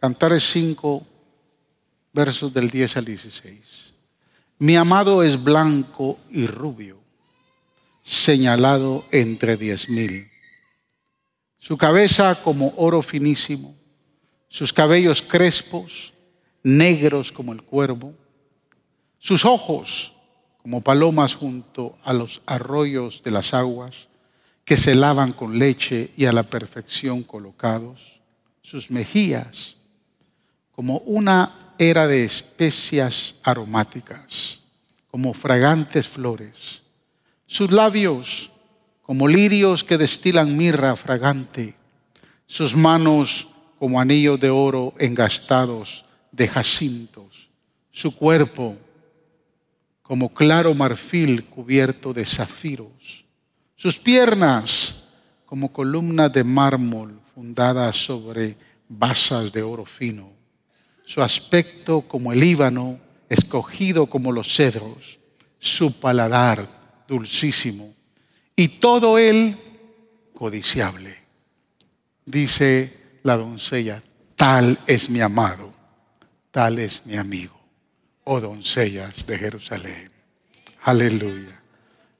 Cantares 5, versos del 10 al 16. Mi amado es blanco y rubio, señalado entre diez mil. Su cabeza como oro finísimo, sus cabellos crespos, negros como el cuervo, sus ojos como palomas junto a los arroyos de las aguas que se lavan con leche y a la perfección colocados, sus mejillas como una era de especias aromáticas, como fragantes flores, sus labios como lirios que destilan mirra fragante, sus manos como anillos de oro engastados de jacintos, su cuerpo como claro marfil cubierto de zafiros, sus piernas como columnas de mármol fundadas sobre basas de oro fino su aspecto como el Líbano, escogido como los cedros, su paladar dulcísimo, y todo él codiciable. Dice la doncella, tal es mi amado, tal es mi amigo, oh doncellas de Jerusalén. Aleluya.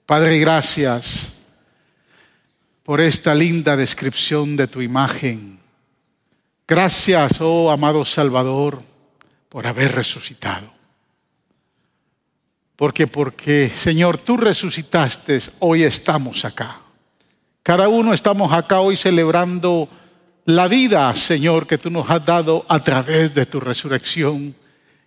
Padre, gracias por esta linda descripción de tu imagen Gracias, oh amado Salvador, por haber resucitado. Porque, porque, Señor, tú resucitaste, hoy estamos acá. Cada uno estamos acá hoy celebrando la vida, Señor, que tú nos has dado a través de tu resurrección.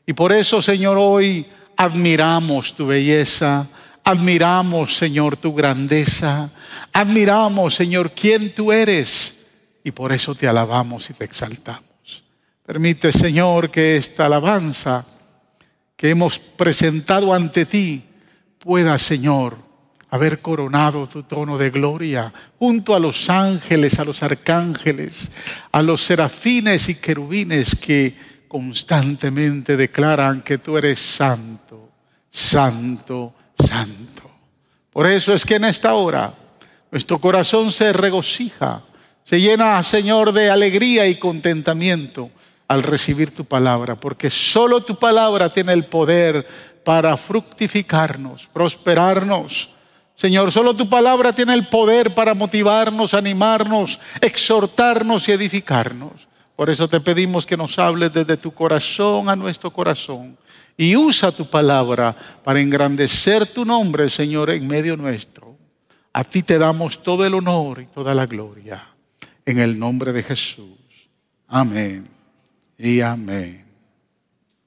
Y por eso, Señor, hoy admiramos tu belleza, admiramos, Señor, tu grandeza, admiramos, Señor, quién tú eres y por eso te alabamos y te exaltamos. Permite, Señor, que esta alabanza que hemos presentado ante ti pueda, Señor, haber coronado tu trono de gloria junto a los ángeles, a los arcángeles, a los serafines y querubines que constantemente declaran que tú eres santo, santo, santo. Por eso es que en esta hora nuestro corazón se regocija se llena, Señor, de alegría y contentamiento al recibir tu palabra, porque solo tu palabra tiene el poder para fructificarnos, prosperarnos. Señor, solo tu palabra tiene el poder para motivarnos, animarnos, exhortarnos y edificarnos. Por eso te pedimos que nos hables desde tu corazón a nuestro corazón y usa tu palabra para engrandecer tu nombre, Señor, en medio nuestro. A ti te damos todo el honor y toda la gloria en el nombre de Jesús. Amén y amén.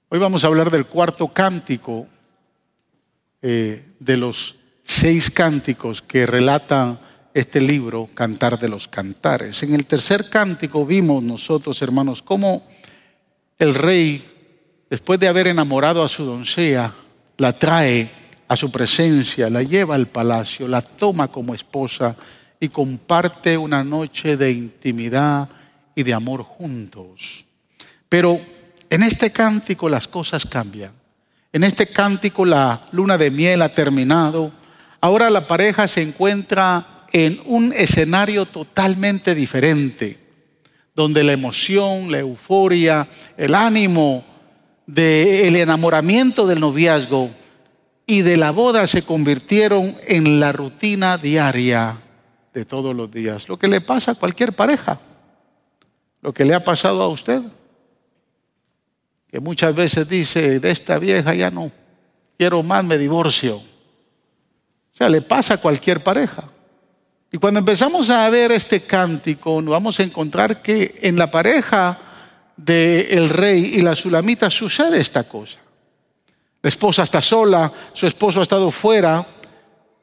Hoy vamos a hablar del cuarto cántico eh, de los seis cánticos que relatan este libro, Cantar de los Cantares. En el tercer cántico vimos nosotros, hermanos, cómo el rey, después de haber enamorado a su doncella, la trae a su presencia, la lleva al palacio, la toma como esposa y comparte una noche de intimidad y de amor juntos. Pero en este cántico las cosas cambian. En este cántico la luna de miel ha terminado. Ahora la pareja se encuentra en un escenario totalmente diferente, donde la emoción, la euforia, el ánimo del enamoramiento del noviazgo y de la boda se convirtieron en la rutina diaria de todos los días. Lo que le pasa a cualquier pareja, lo que le ha pasado a usted, que muchas veces dice, de esta vieja ya no quiero más, me divorcio. O sea, le pasa a cualquier pareja. Y cuando empezamos a ver este cántico, nos vamos a encontrar que en la pareja del rey y la sulamita sucede esta cosa. La esposa está sola, su esposo ha estado fuera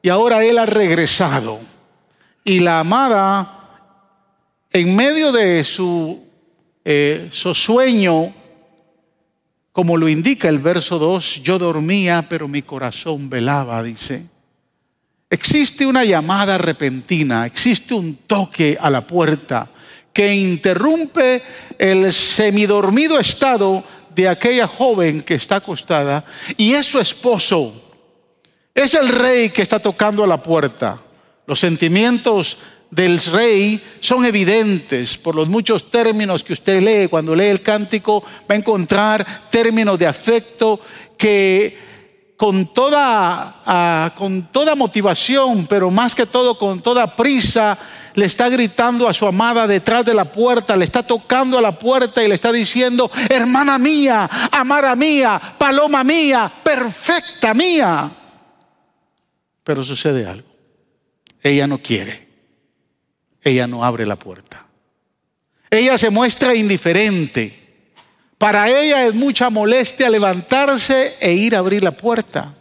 y ahora él ha regresado. Y la amada, en medio de su, eh, su sueño, como lo indica el verso 2, yo dormía, pero mi corazón velaba, dice. Existe una llamada repentina, existe un toque a la puerta que interrumpe el semidormido estado de aquella joven que está acostada y es su esposo. Es el rey que está tocando a la puerta. Los sentimientos del rey son evidentes por los muchos términos que usted lee. Cuando lee el cántico va a encontrar términos de afecto que con toda, ah, con toda motivación, pero más que todo con toda prisa, le está gritando a su amada detrás de la puerta, le está tocando a la puerta y le está diciendo, hermana mía, amara mía, paloma mía, perfecta mía. Pero sucede algo. Ella no quiere ella no abre la puerta. Ella se muestra indiferente. Para ella es mucha molestia levantarse e ir a abrir la puerta.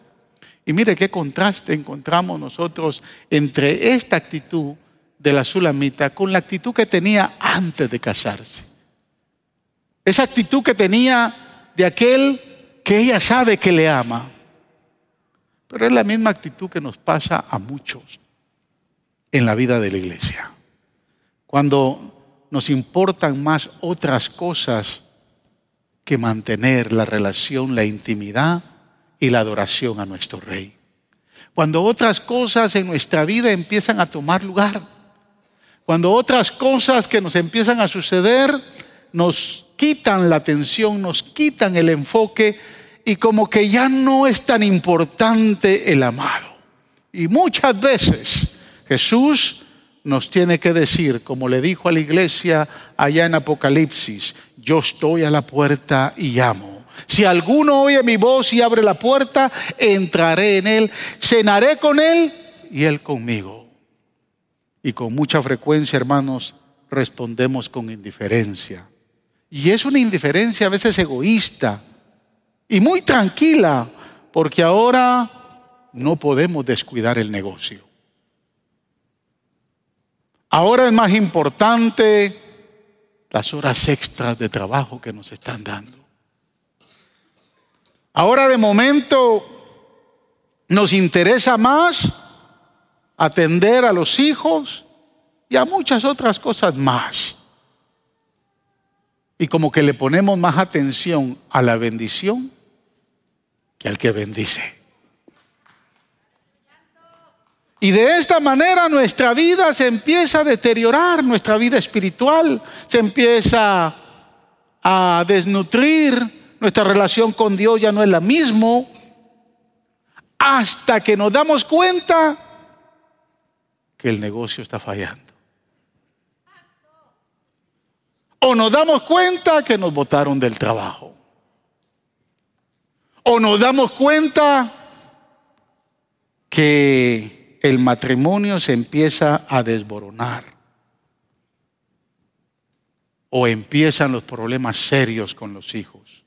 Y mire qué contraste encontramos nosotros entre esta actitud de la sulamita con la actitud que tenía antes de casarse. Esa actitud que tenía de aquel que ella sabe que le ama. Pero es la misma actitud que nos pasa a muchos en la vida de la iglesia cuando nos importan más otras cosas que mantener la relación, la intimidad y la adoración a nuestro Rey. Cuando otras cosas en nuestra vida empiezan a tomar lugar, cuando otras cosas que nos empiezan a suceder nos quitan la atención, nos quitan el enfoque y como que ya no es tan importante el amado. Y muchas veces Jesús nos tiene que decir, como le dijo a la iglesia allá en Apocalipsis, yo estoy a la puerta y llamo. Si alguno oye mi voz y abre la puerta, entraré en él, cenaré con él y él conmigo. Y con mucha frecuencia, hermanos, respondemos con indiferencia. Y es una indiferencia a veces egoísta y muy tranquila, porque ahora no podemos descuidar el negocio. Ahora es más importante las horas extras de trabajo que nos están dando. Ahora de momento nos interesa más atender a los hijos y a muchas otras cosas más. Y como que le ponemos más atención a la bendición que al que bendice. Y de esta manera nuestra vida se empieza a deteriorar, nuestra vida espiritual se empieza a desnutrir, nuestra relación con Dios ya no es la misma, hasta que nos damos cuenta que el negocio está fallando. O nos damos cuenta que nos botaron del trabajo. O nos damos cuenta que el matrimonio se empieza a desboronar. O empiezan los problemas serios con los hijos.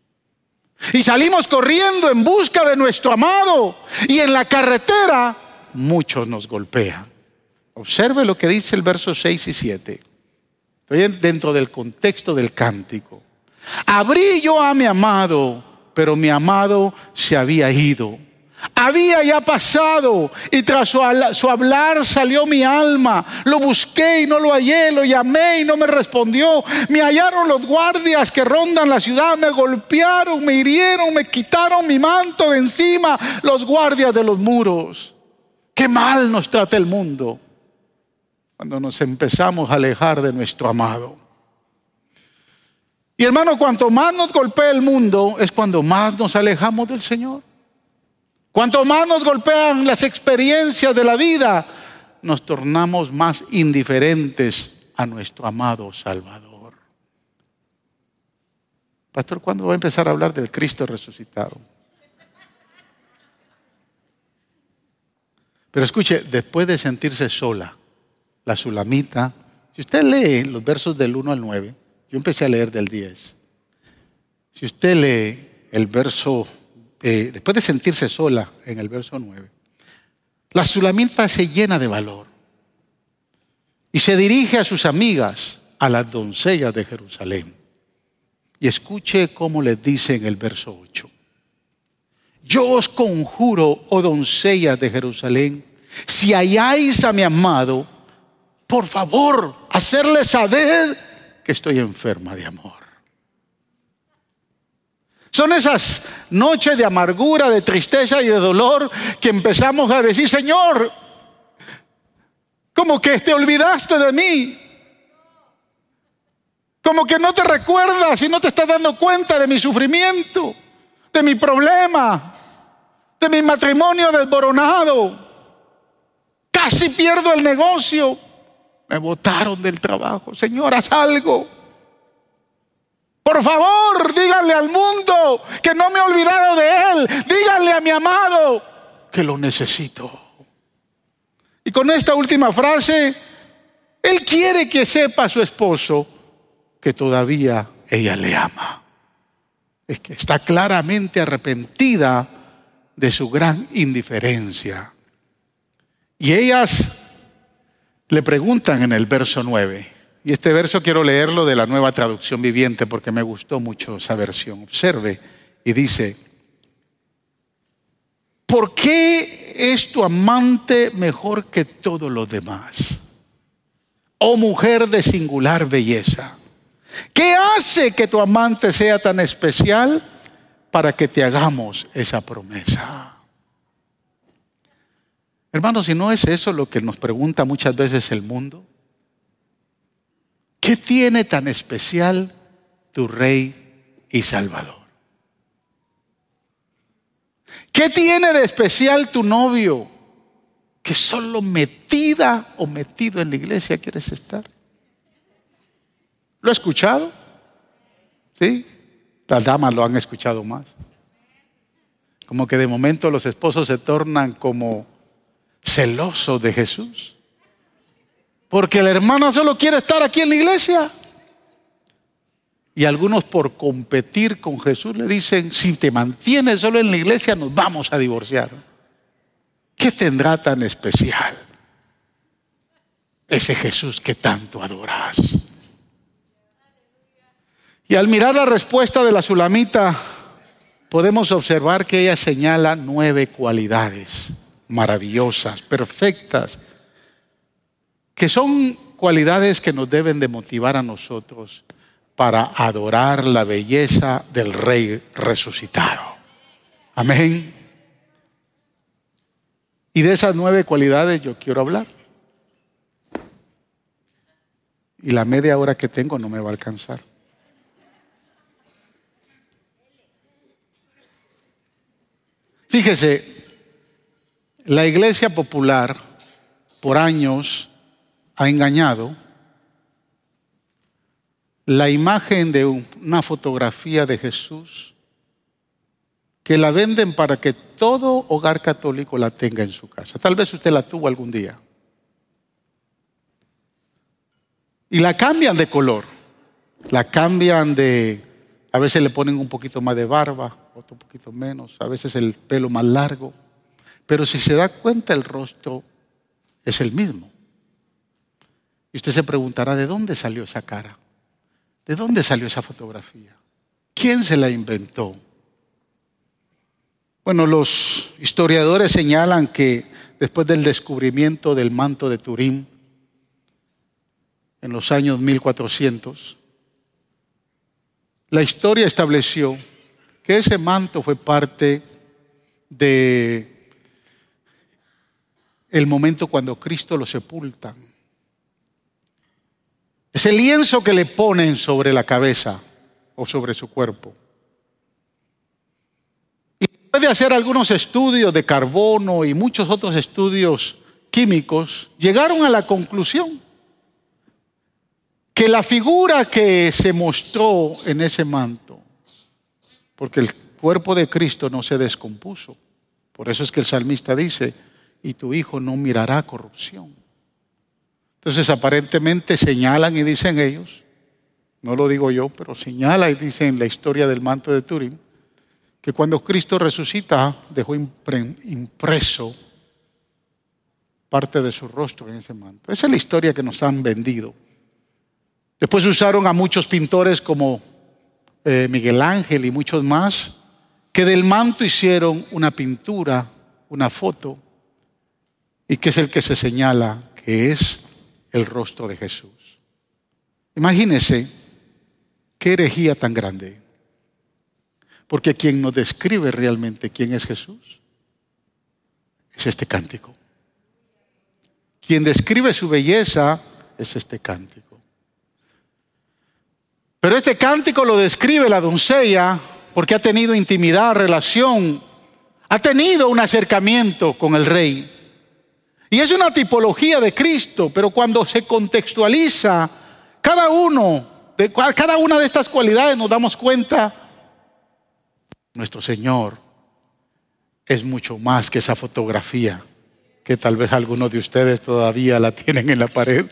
Y salimos corriendo en busca de nuestro amado. Y en la carretera muchos nos golpean. Observe lo que dice el verso 6 y 7. Estoy dentro del contexto del cántico. Abrí yo a mi amado, pero mi amado se había ido había ya pasado y tras su, hablar salió mi alma. Lo busqué y no lo hallé, lo llamé y no me respondió. Me hallaron los guardias que rondan la ciudad, me golpearon, me hirieron, me quitaron mi manto de encima, los guardias de los muros. Qué mal nos trata el mundo cuando nos empezamos a alejar de nuestro amado. Y hermano, cuanto más nos golpea el mundo, es cuando más nos alejamos del Señor. Cuanto más nos golpean las experiencias de la vida, nos tornamos más indiferentes a nuestro amado Salvador. Pastor, ¿cuándo va a empezar a hablar del Cristo resucitado? Pero escuche, después de sentirse sola, la sulamita, si usted lee los versos del 1 al 9, yo empecé a leer del 10. Si usted lee el verso eh, después de sentirse sola en el verso 9, la sulamita se llena de valor y se dirige a sus amigas, a las doncellas de Jerusalén. Y escuche cómo les dice en el verso 8. Yo os conjuro, oh doncellas de Jerusalén, si halláis a mi amado, por favor, hacerle saber que estoy enferma de amor. Son esas noches de amargura, de tristeza y de dolor que empezamos a decir, Señor, Como que te olvidaste de mí. Como que no te recuerdas y no te estás dando cuenta de mi sufrimiento, de mi problema, de mi matrimonio desboronado. Casi pierdo el negocio. Me botaron del trabajo. Señor, haz algo. Por favor, díganle al mundo que no me he olvidado de él. Díganle a mi amado que lo necesito. Y con esta última frase, él quiere que sepa su esposo que todavía ella le ama. Es que está claramente arrepentida de su gran indiferencia. Y ellas le preguntan en el verso 9, y este verso quiero leerlo de la nueva traducción viviente porque me gustó mucho esa versión. Observe y dice, ¿por qué es tu amante mejor que todos los demás? Oh mujer de singular belleza. ¿Qué hace que tu amante sea tan especial para que te hagamos esa promesa? Hermanos, si no es eso lo que nos pregunta muchas veces el mundo, ¿qué tiene tan especial tu rey y salvador? ¿Qué tiene de especial tu novio que solo metida o metido en la iglesia quieres estar? ¿Lo ha escuchado? ¿Sí? Las damas lo han escuchado más. Como que de momento los esposos se tornan como celosos de Jesús. Porque la hermana solo quiere estar aquí en la iglesia. Y algunos por competir con Jesús le dicen, si te mantienes solo en la iglesia nos vamos a divorciar. ¿Qué tendrá tan especial ese Jesús que tanto adoras? Y al mirar la respuesta de la Sulamita, podemos observar que ella señala nueve cualidades maravillosas, perfectas, que son cualidades que nos deben de motivar a nosotros para adorar la belleza del Rey resucitado. Amén. Y de esas nueve cualidades yo quiero hablar. Y la media hora que tengo no me va a alcanzar. Fíjese, la iglesia popular por años ha engañado la imagen de una fotografía de Jesús que la venden para que todo hogar católico la tenga en su casa. Tal vez usted la tuvo algún día. Y la cambian de color, la cambian de, a veces le ponen un poquito más de barba, otro poquito menos, a veces el pelo más largo. Pero si se da cuenta, el rostro es el mismo. Y usted se preguntará, ¿de dónde salió esa cara? ¿De dónde salió esa fotografía? ¿Quién se la inventó? Bueno, los historiadores señalan que después del descubrimiento del manto de Turín, en los años 1400, la historia estableció que ese manto fue parte de el momento cuando Cristo lo sepulta. Ese lienzo que le ponen sobre la cabeza o sobre su cuerpo. Y después de hacer algunos estudios de carbono y muchos otros estudios químicos, llegaron a la conclusión que la figura que se mostró en ese manto porque el cuerpo de Cristo no se descompuso. Por eso es que el salmista dice, y tu hijo no mirará corrupción. Entonces aparentemente señalan y dicen ellos, no lo digo yo, pero señala y dicen la historia del manto de Turín, que cuando Cristo resucita dejó impreso parte de su rostro en ese manto. Esa es la historia que nos han vendido. Después usaron a muchos pintores como eh, Miguel Ángel y muchos más, que del manto hicieron una pintura, una foto, y que es el que se señala que es el rostro de Jesús. Imagínese qué herejía tan grande. Porque quien nos describe realmente quién es Jesús es este cántico. quien describe su belleza es este cántico. Pero este cántico lo describe la doncella porque ha tenido intimidad, relación, ha tenido un acercamiento con el rey. Y es una tipología de Cristo, pero cuando se contextualiza cada uno, de, cada una de estas cualidades nos damos cuenta, nuestro Señor es mucho más que esa fotografía que tal vez algunos de ustedes todavía la tienen en la pared.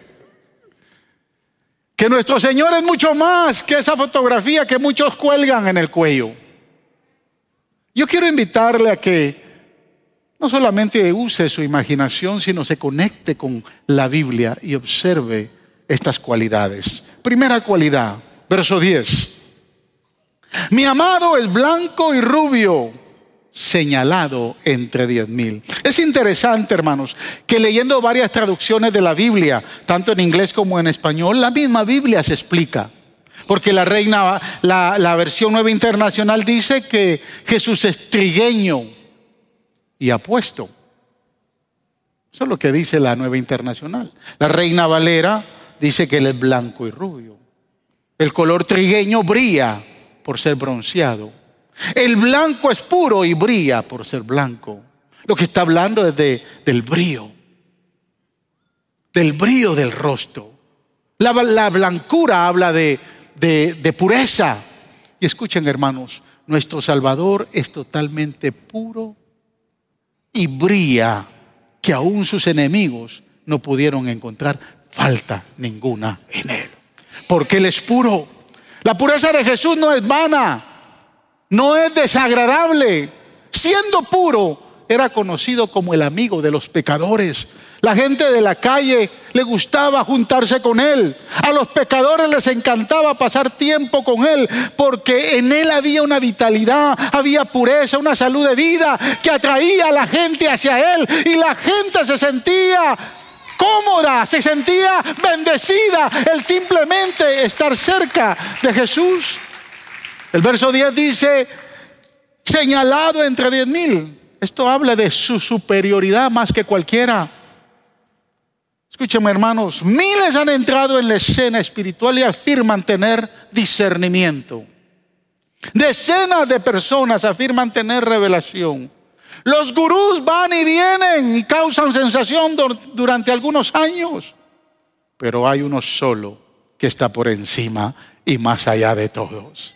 Que nuestro Señor es mucho más que esa fotografía que muchos cuelgan en el cuello. Yo quiero invitarle a que no solamente use su imaginación, sino se conecte con la Biblia y observe estas cualidades. Primera cualidad, verso 10. Mi amado es blanco y rubio, señalado entre diez mil. Es interesante, hermanos, que leyendo varias traducciones de la Biblia, tanto en inglés como en español, la misma Biblia se explica. Porque la reina, la, versión nueva internacional dice que Jesús es trigueño y apuesto. Eso es lo que dice la nueva internacional. La reina Valera dice que él es blanco y rubio. El color trigueño brilla por ser bronceado. El blanco es puro y brilla por ser blanco. Lo que está hablando es de, del brillo, del brillo del rostro. La, la blancura habla de, de, de pureza. Y escuchen hermanos, nuestro Salvador es totalmente puro y brilla que aún sus enemigos no pudieron encontrar falta ninguna en él. Porque él es puro. La pureza de Jesús no es vana, no es desagradable. Siendo puro, era conocido como el amigo de los pecadores. La gente de la calle le gustaba juntarse con él. A los pecadores les encantaba pasar tiempo con él porque en él había una vitalidad, había pureza, una salud de vida que atraía a la gente hacia él y la gente se sentía cómoda, se sentía bendecida el simplemente estar cerca de Jesús. El verso 10 dice, señalado entre diez mil. Esto habla de su superioridad más que cualquiera. Escúcheme hermanos, miles han entrado en la escena espiritual y afirman tener discernimiento. Decenas de personas afirman tener revelación. Los gurús van y vienen y causan sensación durante algunos años, pero hay uno solo que está por encima y más allá de todos.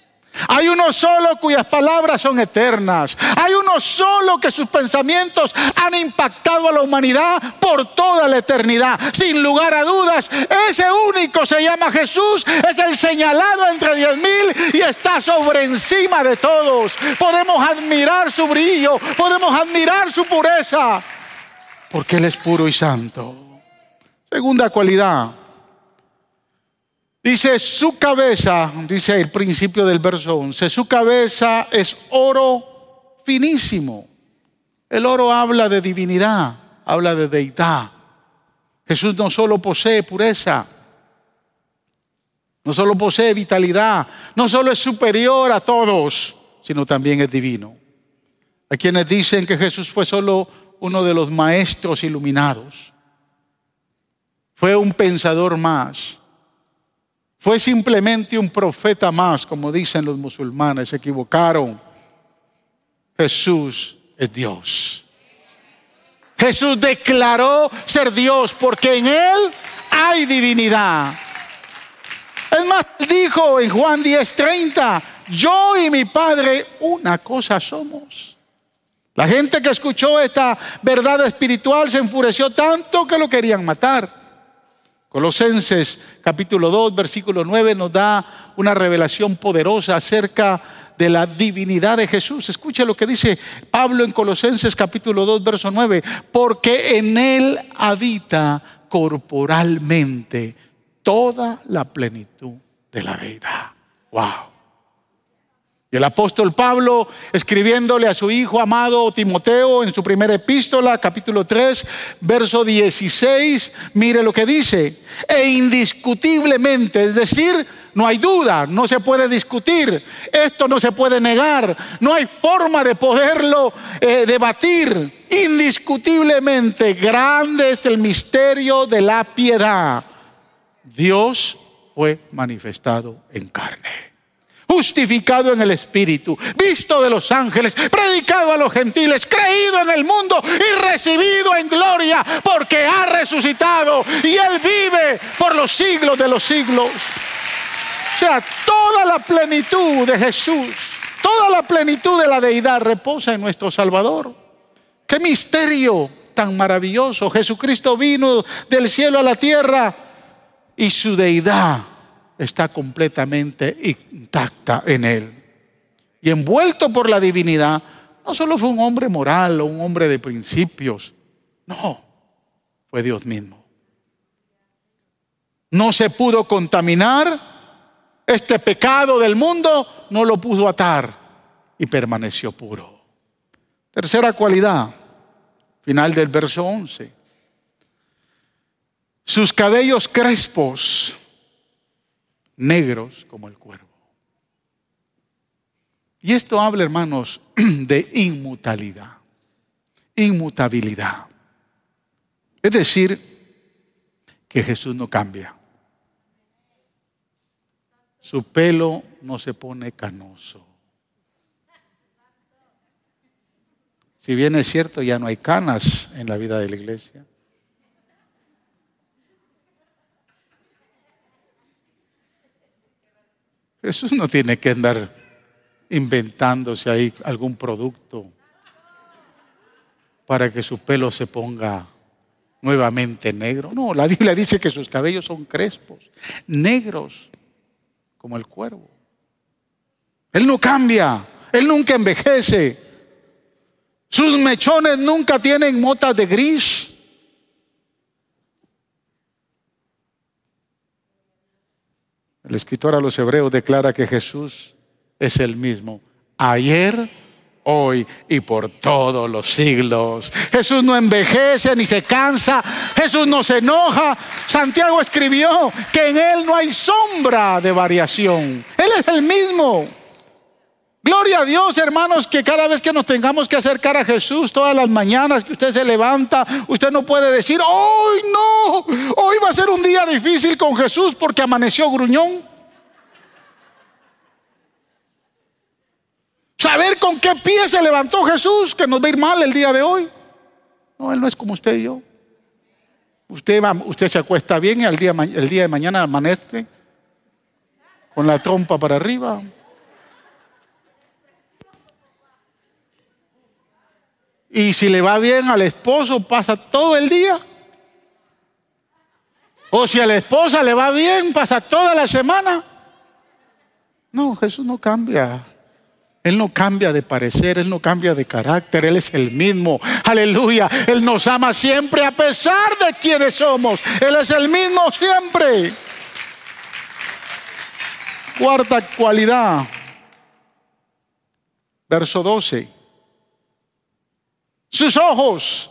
Hay uno solo cuyas palabras son eternas. Hay uno solo que sus pensamientos han impactado a la humanidad por toda la eternidad. Sin lugar a dudas, ese único se llama Jesús, es el señalado entre diez mil y está sobre encima de todos. Podemos admirar su brillo, podemos admirar su pureza, porque Él es puro y santo. Segunda cualidad, Dice, su cabeza, dice el principio del verso 11, su cabeza es oro finísimo. El oro habla de divinidad, habla de deidad. Jesús no solo posee pureza, no solo posee vitalidad, no solo es superior a todos, sino también es divino. Hay quienes dicen que Jesús fue solo uno de los maestros iluminados. Fue un pensador más. Fue simplemente un profeta más, como dicen los musulmanes, se equivocaron. Jesús es Dios. Jesús declaró ser Dios porque en Él hay divinidad. Es más, dijo en Juan 10:30, yo y mi Padre una cosa somos. La gente que escuchó esta verdad espiritual se enfureció tanto que lo querían matar. Colosenses capítulo 2, versículo 9 nos da una revelación poderosa acerca de la divinidad de Jesús. Escucha lo que dice Pablo en Colosenses capítulo 2, verso 9, porque en él habita corporalmente toda la plenitud de la deidad. Wow. El apóstol Pablo, escribiéndole a su hijo amado Timoteo en su primera epístola, capítulo 3, verso 16, mire lo que dice, e indiscutiblemente, es decir, no hay duda, no se puede discutir, esto no se puede negar, no hay forma de poderlo eh, debatir. Indiscutiblemente grande es el misterio de la piedad. Dios fue manifestado en carne justificado en el Espíritu, visto de los ángeles, predicado a los gentiles, creído en el mundo y recibido en gloria porque ha resucitado y Él vive por los siglos de los siglos. O sea, toda la plenitud de Jesús, toda la plenitud de la deidad reposa en nuestro Salvador. Qué misterio tan maravilloso. Jesucristo vino del cielo a la tierra y su deidad está completamente intacta en él. Y envuelto por la divinidad, no solo fue un hombre moral o un hombre de principios, no, fue Dios mismo. No se pudo contaminar, este pecado del mundo no lo pudo atar y permaneció puro. Tercera cualidad, final del verso 11. Sus cabellos crespos negros como el cuervo. Y esto habla, hermanos, de inmutabilidad, inmutabilidad. Es decir, que Jesús no cambia. Su pelo no se pone canoso. Si bien es cierto, ya no hay canas en la vida de la iglesia. Jesús no tiene que andar inventándose ahí algún producto para que su pelo se ponga nuevamente negro. No, la Biblia dice que sus cabellos son crespos, negros, como el cuervo. Él no cambia, él nunca envejece. Sus mechones nunca tienen motas de gris. Escritor a los hebreos declara que Jesús es el mismo ayer, hoy y por todos los siglos. Jesús no envejece ni se cansa, Jesús no se enoja. Santiago escribió que en Él no hay sombra de variación. Él es el mismo. Gloria a Dios, hermanos, que cada vez que nos tengamos que acercar a Jesús, todas las mañanas que usted se levanta, usted no puede decir, hoy no, hoy va a ser un día difícil con Jesús porque amaneció gruñón. Saber con qué pie se levantó Jesús, que nos va a ir mal el día de hoy. No, Él no es como usted y yo. Usted, usted se acuesta bien y al día, el día de mañana amanece con la trompa para arriba. Y si le va bien al esposo, pasa todo el día. O si a la esposa le va bien, pasa toda la semana. No, Jesús no cambia. Él no cambia de parecer, Él no cambia de carácter, Él es el mismo. Aleluya. Él nos ama siempre a pesar de quienes somos. Él es el mismo siempre. Cuarta cualidad. Verso 12. Sus ojos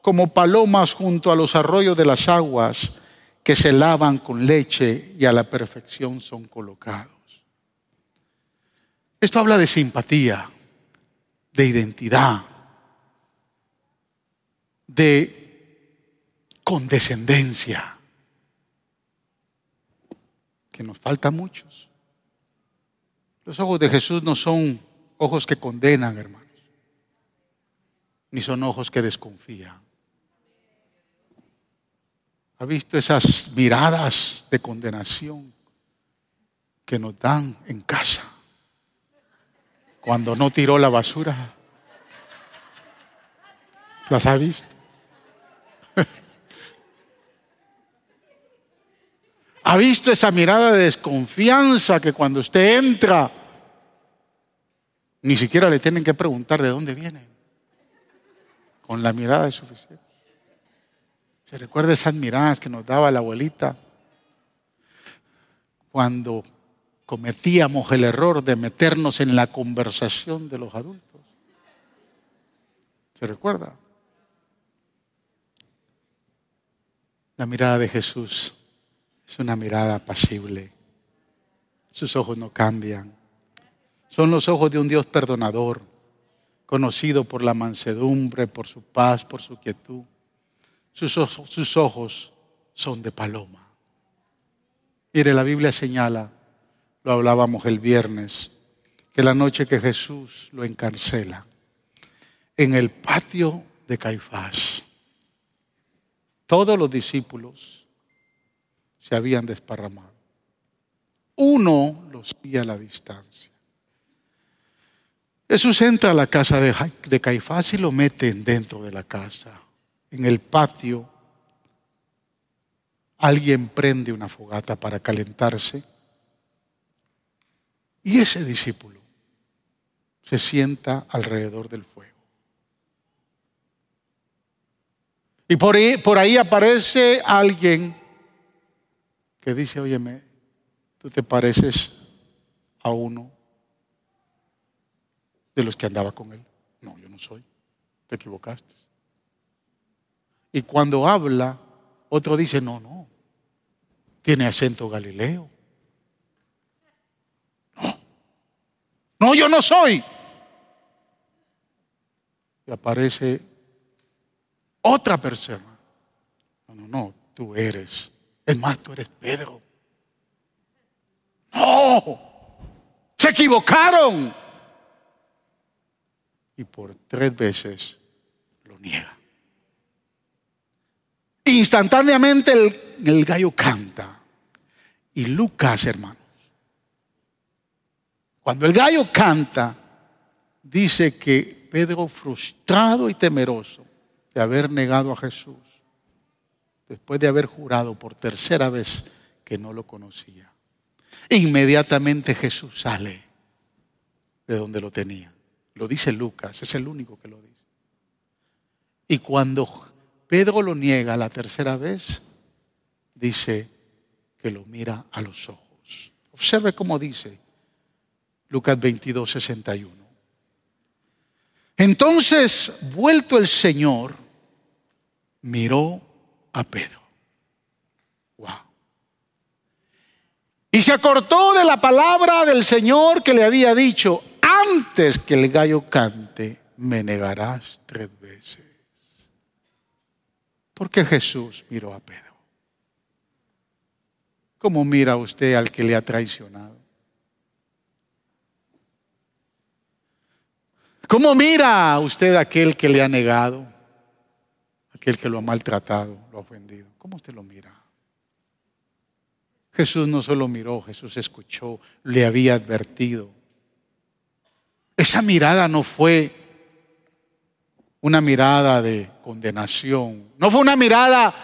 como palomas junto a los arroyos de las aguas que se lavan con leche y a la perfección son colocados. Esto habla de simpatía, de identidad, de condescendencia, que nos falta muchos. Los ojos de Jesús no son ojos que condenan, hermano ni son ojos que desconfían. ¿Ha visto esas miradas de condenación que nos dan en casa? Cuando no tiró la basura. ¿Las ha visto? ¿Ha visto esa mirada de desconfianza que cuando usted entra, ni siquiera le tienen que preguntar de dónde viene? Con la mirada es suficiente. ¿Se recuerda esas miradas que nos daba la abuelita cuando cometíamos el error de meternos en la conversación de los adultos? ¿Se recuerda? La mirada de Jesús es una mirada apacible. Sus ojos no cambian. Son los ojos de un Dios perdonador conocido por la mansedumbre, por su paz, por su quietud. Sus ojos, son de paloma. Mire, la Biblia señala, lo hablábamos el viernes, que la noche que Jesús lo encarcela, en el patio de Caifás, todos los discípulos se habían desparramado. Uno los veía a la distancia. Jesús entra a la casa de, Caifás y lo meten dentro de la casa. En el patio, alguien prende una fogata para calentarse. Y ese discípulo se sienta alrededor del fuego. Y por ahí, por ahí aparece alguien que dice, óyeme, tú te pareces a uno de los que andaba con él. No, yo no soy. Te equivocaste. Y cuando habla, otro dice, no, no, tiene acento galileo. No, no, yo no soy. Y aparece otra persona. No, no, no, tú eres. Es más, tú eres Pedro. No, se equivocaron. Y por tres veces lo niega. Instantáneamente el, gallo canta. Y Lucas, hermanos, cuando el gallo canta, dice que Pedro, frustrado y temeroso de haber negado a Jesús, después de haber jurado por tercera vez que no lo conocía, Inmediatamente Jesús sale de donde lo tenía. Lo dice Lucas, es el único que lo dice. Y cuando Pedro lo niega la tercera vez, dice que lo mira a los ojos. Observe cómo dice Lucas 22, 61. Entonces, vuelto el Señor, miró a Pedro. Y se acortó de la palabra del Señor que le había dicho, antes que el gallo cante, me negarás tres veces. ¿Por qué Jesús miró a Pedro? ¿Cómo mira usted al que le ha traicionado? ¿Cómo mira usted a aquel que le ha negado? Aquel que lo ha maltratado, lo ha ofendido. ¿Cómo usted lo mira? Jesús no solo miró, Jesús escuchó, le había advertido. Esa mirada no fue una mirada de condenación, no fue una mirada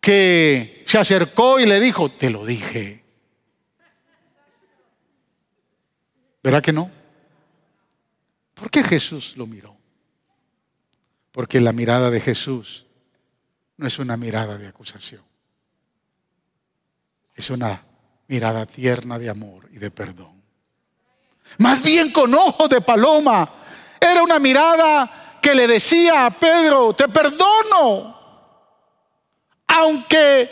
que se acercó y le dijo, te lo dije. ¿Verdad que no? ¿Por qué Jesús lo miró? Porque la mirada de Jesús no es una mirada de acusación es una mirada tierna de amor y de perdón. Más bien con ojos de paloma. Era una mirada que le decía a Pedro, te perdono. Aunque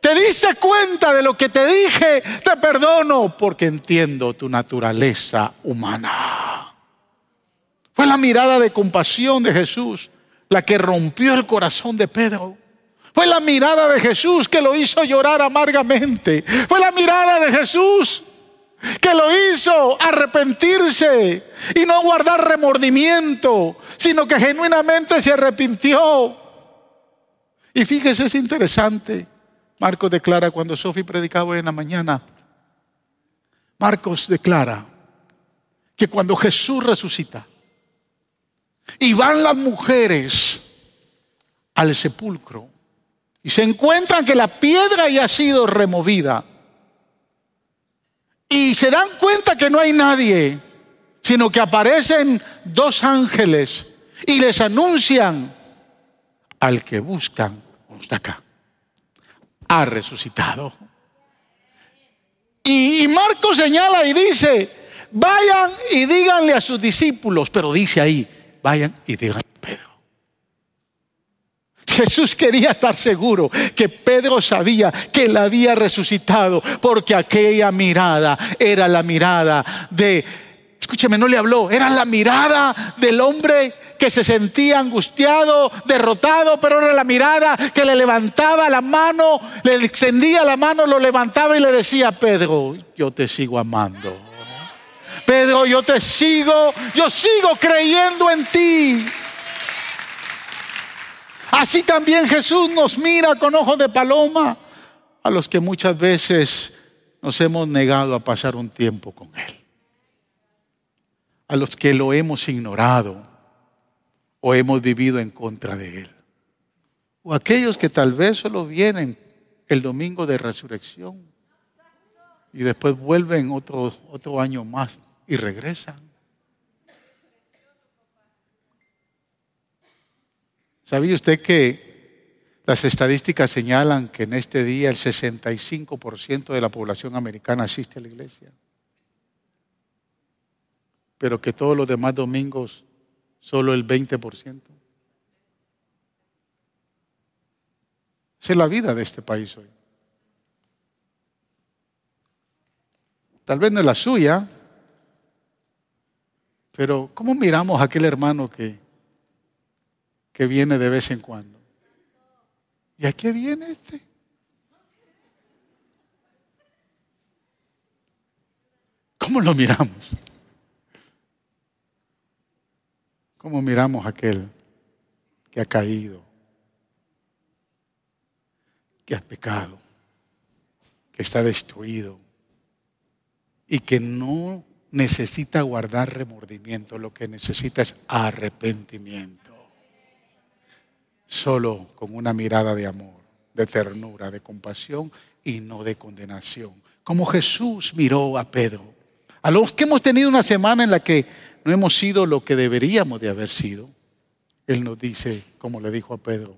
te diste cuenta de lo que te dije, te perdono porque entiendo tu naturaleza humana. Fue la mirada de compasión de Jesús la que rompió el corazón de Pedro. Fue la mirada de Jesús que lo hizo llorar amargamente. Fue la mirada de Jesús que lo hizo arrepentirse y no guardar remordimiento, sino que genuinamente se arrepintió. Y fíjese, es interesante. Marcos declara cuando Sofi predicaba en la mañana, Marcos declara que cuando Jesús resucita y van las mujeres al sepulcro, y se encuentran que la piedra ya ha sido removida. Y se dan cuenta que no hay nadie, sino que aparecen dos ángeles y les anuncian al que buscan, está acá, ha resucitado. Y, Marcos señala y dice, vayan y díganle a sus discípulos, pero dice ahí, vayan y digan Jesús quería estar seguro que Pedro sabía que él había resucitado porque aquella mirada era la mirada de, escúcheme, no le habló, era la mirada del hombre que se sentía angustiado, derrotado, pero era la mirada que le levantaba la mano, le extendía la mano, lo levantaba y le decía, Pedro, yo te sigo amando. Pedro, yo te sigo, yo sigo creyendo en ti. Así también Jesús nos mira con ojos de paloma a los que muchas veces nos hemos negado a pasar un tiempo con Él. A los que lo hemos ignorado o hemos vivido en contra de Él. O aquellos que tal vez solo vienen el domingo de resurrección y después vuelven otro, otro año más y regresan. ¿Sabía usted que las estadísticas señalan que en este día el 65% de la población americana asiste a la iglesia? Pero que todos los demás domingos solo el 20%. Esa es la vida de este país hoy. Tal vez no es la suya, pero ¿cómo miramos a aquel hermano que que viene de vez en cuando. ¿Y a qué viene este? ¿Cómo lo miramos? ¿Cómo miramos a aquel que ha caído, que ha pecado, que está destruido y que no necesita guardar remordimiento, lo que necesita es arrepentimiento? Solo con una mirada de amor, de ternura, de compasión y no de condenación. Como Jesús miró a Pedro. A los que hemos tenido una semana en la que no hemos sido lo que deberíamos de haber sido, Él nos dice, como le dijo a Pedro,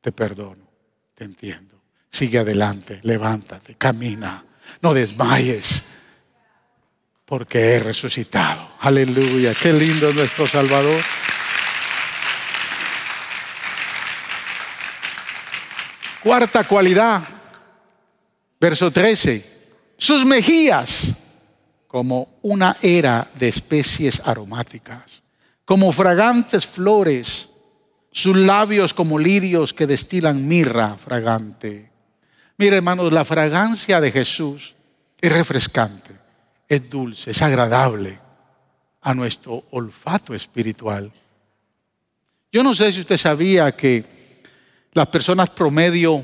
te perdono, te entiendo. Sigue adelante, levántate, camina, no desmayes, porque he resucitado. Aleluya, qué lindo nuestro Salvador. Cuarta cualidad, verso 13, sus mejillas como una era de especies aromáticas, como fragantes flores, sus labios como lirios que destilan mirra fragante. Mire hermanos, la fragancia de Jesús es refrescante, es dulce, es agradable a nuestro olfato espiritual. Yo no sé si usted sabía que las personas promedio,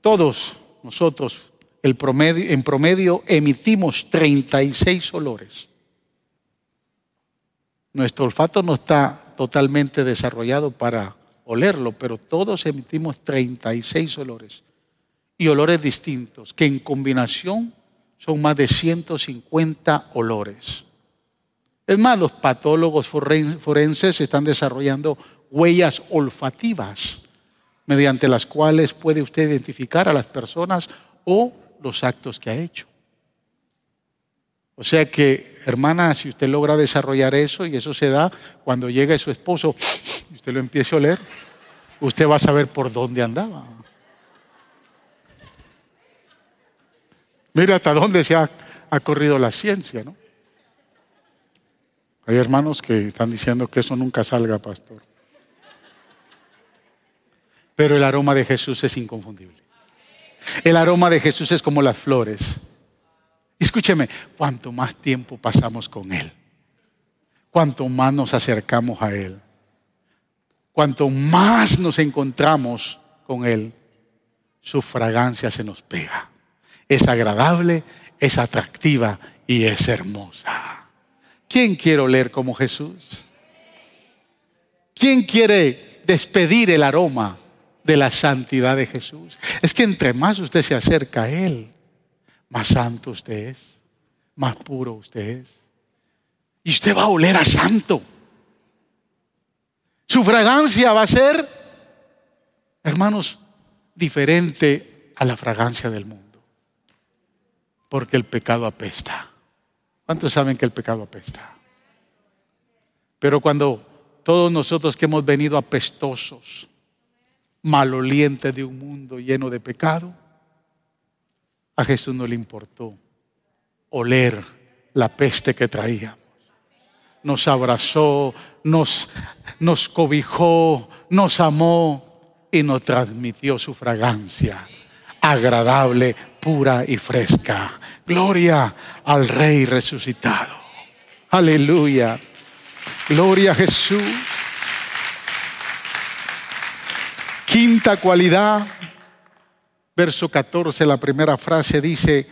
todos nosotros, el promedio, en promedio emitimos 36 olores. Nuestro olfato no está totalmente desarrollado para olerlo, pero todos emitimos 36 olores y olores distintos, que en combinación son más de 150 olores. Es más, los patólogos forenses están desarrollando huellas olfativas mediante las cuales puede usted identificar a las personas o los actos que ha hecho. O sea que, hermana, si usted logra desarrollar eso y eso se da cuando llega su esposo y usted lo empiece a oler, usted va a saber por dónde andaba. Mira hasta dónde se ha, ha corrido la ciencia, ¿no? Hay hermanos que están diciendo que eso nunca salga, pastor pero el aroma de Jesús es inconfundible. El aroma de Jesús es como las flores. Escúcheme, cuanto más tiempo pasamos con Él, cuanto más nos acercamos a Él, cuanto más nos encontramos con Él, su fragancia se nos pega. Es agradable, es atractiva y es hermosa. ¿Quién quiere oler como Jesús? ¿Quién quiere despedir el aroma de la santidad de Jesús. Es que entre más usted se acerca a Él, más santo usted es, más puro usted es. Y usted va a oler a santo. Su fragancia va a ser, hermanos, diferente a la fragancia del mundo. Porque el pecado apesta. ¿Cuántos saben que el pecado apesta? Pero cuando todos nosotros que hemos venido apestosos, maloliente de un mundo lleno de pecado, a Jesús no le importó oler la peste que traíamos. nos abrazó, nos, nos cobijó, nos amó y nos transmitió su fragancia agradable, pura y fresca. Gloria al Rey resucitado. Aleluya. Gloria a Jesús. Quinta cualidad, verso 14, la primera frase dice,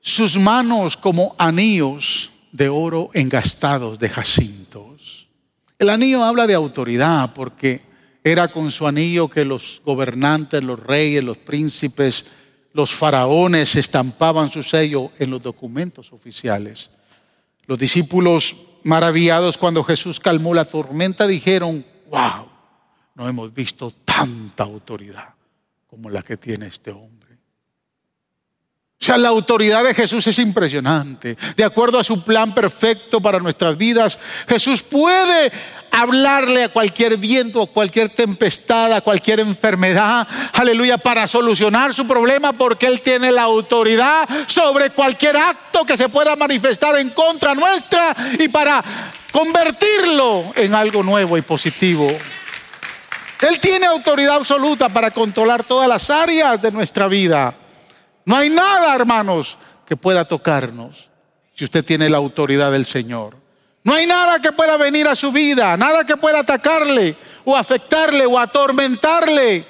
sus manos como anillos de oro engastados de jacintos. El anillo habla de autoridad porque era con su anillo que los gobernantes, los reyes, los príncipes, los faraones estampaban su sello en los documentos oficiales. Los discípulos maravillados cuando Jesús calmó la tormenta dijeron, wow, no hemos visto tanta autoridad como la que tiene este hombre. O sea, la autoridad de Jesús es impresionante. De acuerdo a su plan perfecto para nuestras vidas, Jesús puede hablarle a cualquier viento, a cualquier tempestad, a cualquier enfermedad, aleluya, para solucionar su problema porque Él tiene la autoridad sobre cualquier acto que se pueda manifestar en contra nuestra y para convertirlo en algo nuevo y positivo. Él tiene autoridad absoluta para controlar todas las áreas de nuestra vida. No hay nada, hermanos, que pueda tocarnos si usted tiene la autoridad del Señor. No hay nada que pueda venir a su vida, nada que pueda atacarle o afectarle o atormentarle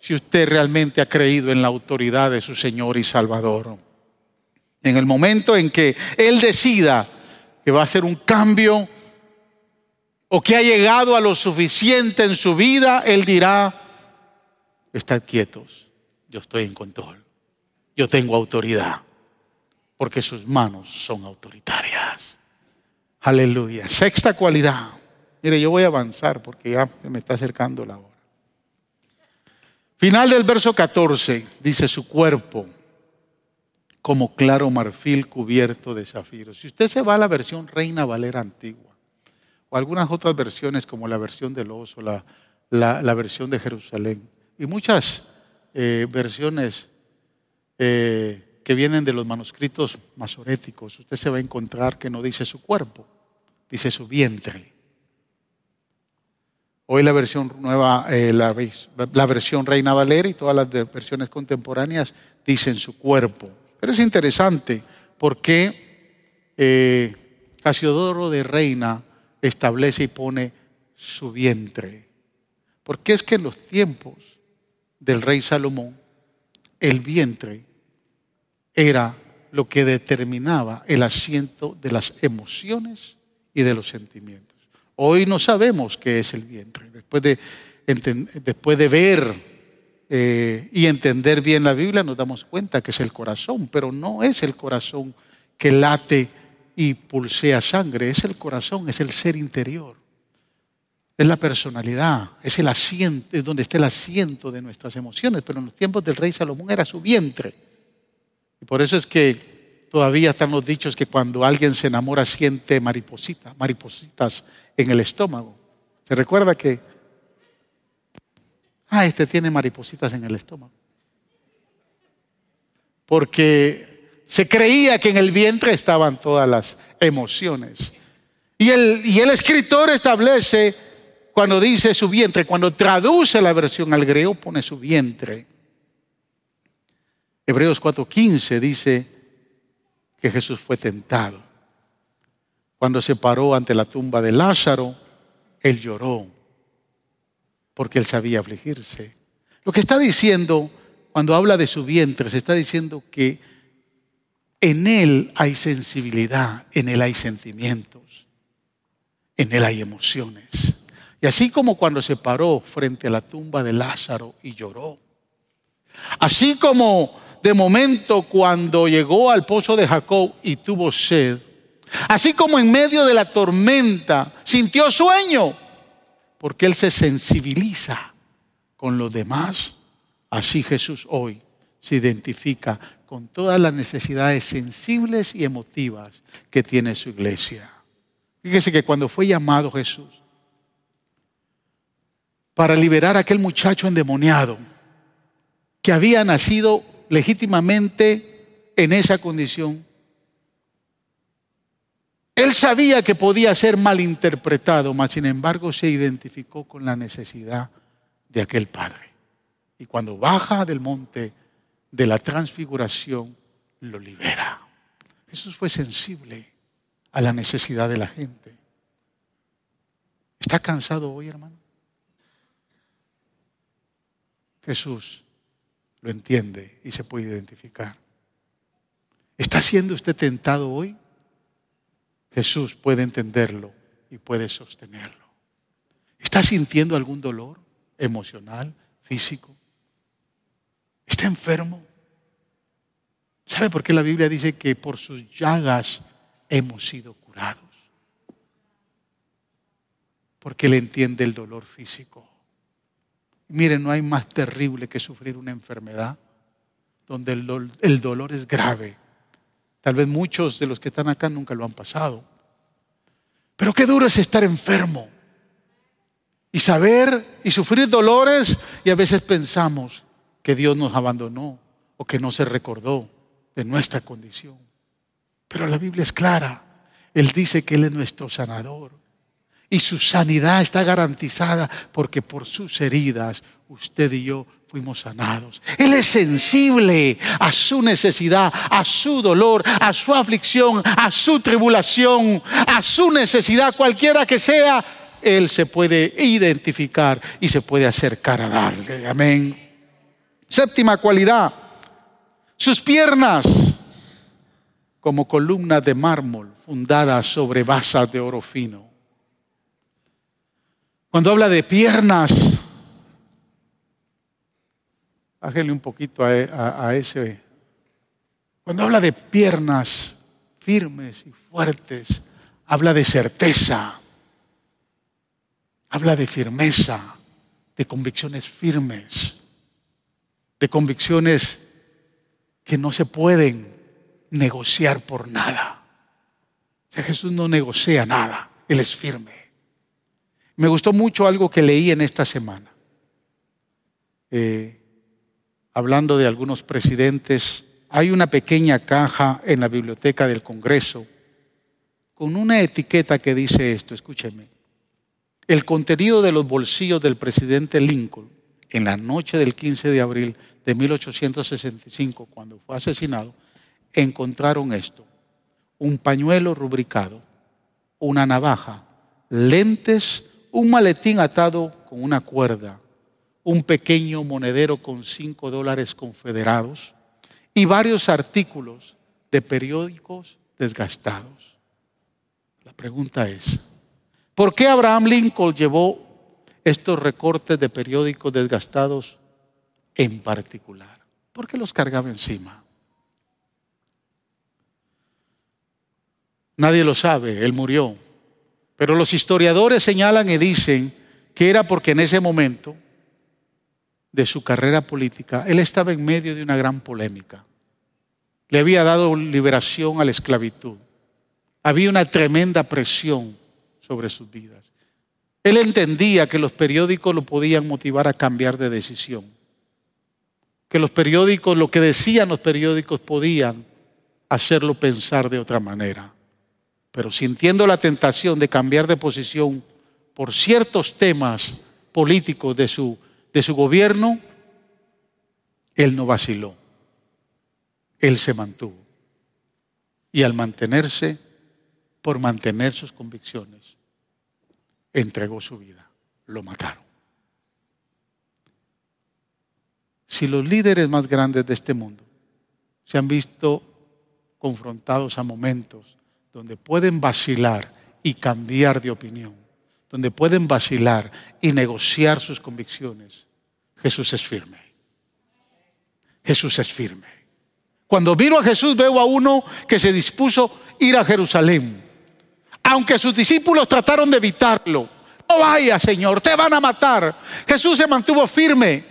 si usted realmente ha creído en la autoridad de su Señor y Salvador. En el momento en que Él decida que va a hacer un cambio o que ha llegado a lo suficiente en su vida, Él dirá, estad quietos, yo estoy en control yo tengo autoridad, porque sus manos son autoritarias. Aleluya. Sexta cualidad. Mire, yo voy a avanzar porque ya me está acercando la hora. Final del verso 14 dice su cuerpo como claro marfil cubierto de zafiros. Si usted se va a la versión Reina Valera antigua, algunas otras versiones como la versión del oso, la, la, versión de Jerusalén, y muchas eh, versiones eh, que vienen de los manuscritos masoréticos, usted se va a encontrar que no dice su cuerpo, dice su vientre. Hoy la versión nueva, eh, la, versión Reina Valera y todas las versiones contemporáneas dicen su cuerpo. Pero es interesante porque Casiodoro de Reina establece y pone su vientre. Porque es que en los tiempos del rey Salomón, el vientre era lo que determinaba el asiento de las emociones y de los sentimientos. Hoy no sabemos qué es el vientre. Después de, después de ver eh, y entender bien la Biblia nos damos cuenta que es el corazón, pero no es el corazón que late y pulsea sangre, es el corazón, es el ser interior. Es la personalidad, es el asiento, es donde está el asiento de nuestras emociones, pero en los tiempos del rey Salomón era su vientre. Y por eso es que todavía están los dichos que cuando alguien se enamora siente maripositas, maripositas en el estómago. ¿Se recuerda que, ah, este tiene maripositas en el estómago? Porque se creía que en el vientre estaban todas las emociones. Y el, y el escritor establece cuando dice su vientre, cuando traduce la versión al griego, pone su vientre. Hebreos 4:15 dice que Jesús fue tentado. Cuando se paró ante la tumba de Lázaro, él lloró porque él sabía afligirse. Lo que está diciendo cuando habla de su vientre, se está diciendo que en él hay sensibilidad, en él hay sentimientos, en él hay emociones. Y así como cuando se paró frente a la tumba de Lázaro y lloró, así como de momento cuando llegó al pozo de Jacob y tuvo sed, así como en medio de la tormenta sintió sueño, porque él se sensibiliza con los demás, así Jesús hoy se identifica con todas las necesidades sensibles y emotivas que tiene su iglesia. Fíjese que cuando fue llamado Jesús, para liberar a aquel muchacho endemoniado que había nacido legítimamente en esa condición. Él sabía que podía ser malinterpretado, mas sin embargo se identificó con la necesidad de aquel padre. Y cuando baja del monte de la transfiguración, lo libera. Jesús fue sensible a la necesidad de la gente. ¿Está cansado hoy, hermano? Jesús lo entiende y se puede identificar. ¿Está siendo usted tentado hoy? Jesús puede entenderlo y puede sostenerlo. ¿Está sintiendo algún dolor emocional, físico? ¿Está enfermo? ¿Sabe por qué la Biblia dice que por sus llagas hemos sido curados? Porque Él entiende el dolor físico. Miren, no hay más terrible que sufrir una enfermedad donde el, dolor es grave. Tal vez muchos de los que están acá nunca lo han pasado. Pero qué duro es estar enfermo y saber y sufrir dolores y a veces pensamos que Dios nos abandonó o que no se recordó de nuestra condición. Pero la Biblia es clara. Él dice que Él es nuestro sanador. Y su sanidad está garantizada porque por sus heridas usted y yo fuimos sanados. Él es sensible a su necesidad, a su dolor, a su aflicción, a su tribulación, a su necesidad, cualquiera que sea. Él se puede identificar y se puede acercar a darle. Amén. Séptima cualidad. Sus piernas como columnas de mármol fundadas sobre basas de oro fino. Cuando habla de piernas, bájale un poquito a, ese. Cuando habla de piernas firmes y fuertes, habla de certeza, habla de firmeza, de convicciones firmes, de convicciones que no se pueden negociar por nada. O sea, Jesús no negocia nada, Él es firme. Me gustó mucho algo que leí en esta semana. Eh, hablando de algunos presidentes, hay una pequeña caja en la biblioteca del Congreso con una etiqueta que dice esto, escúcheme. El contenido de los bolsillos del presidente Lincoln en la noche del 15 de abril de 1865, cuando fue asesinado, encontraron esto, un pañuelo rubricado, una navaja, lentes, un maletín atado con una cuerda, un pequeño monedero con cinco dólares confederados y varios artículos de periódicos desgastados. La pregunta es, ¿por qué Abraham Lincoln llevó estos recortes de periódicos desgastados en particular? ¿Por qué los cargaba encima? Nadie lo sabe, él murió. Pero los historiadores señalan y dicen que era porque en ese momento de su carrera política, él estaba en medio de una gran polémica. Le había dado liberación a la esclavitud. Había una tremenda presión sobre sus vidas. Él entendía que los periódicos lo podían motivar a cambiar de decisión. Que los periódicos, lo que decían los periódicos, podían hacerlo pensar de otra manera pero sintiendo la tentación de cambiar de posición por ciertos temas políticos de su, de su gobierno, él no vaciló, él se mantuvo. Y al mantenerse, por mantener sus convicciones, entregó su vida, lo mataron. Si los líderes más grandes de este mundo se han visto confrontados a momentos donde pueden vacilar y cambiar de opinión, donde pueden vacilar y negociar sus convicciones, Jesús es firme. Jesús es firme. Cuando miro a Jesús veo a uno que se dispuso ir a Jerusalén. Aunque sus discípulos trataron de evitarlo. No vaya, Señor, te van a matar. Jesús se mantuvo firme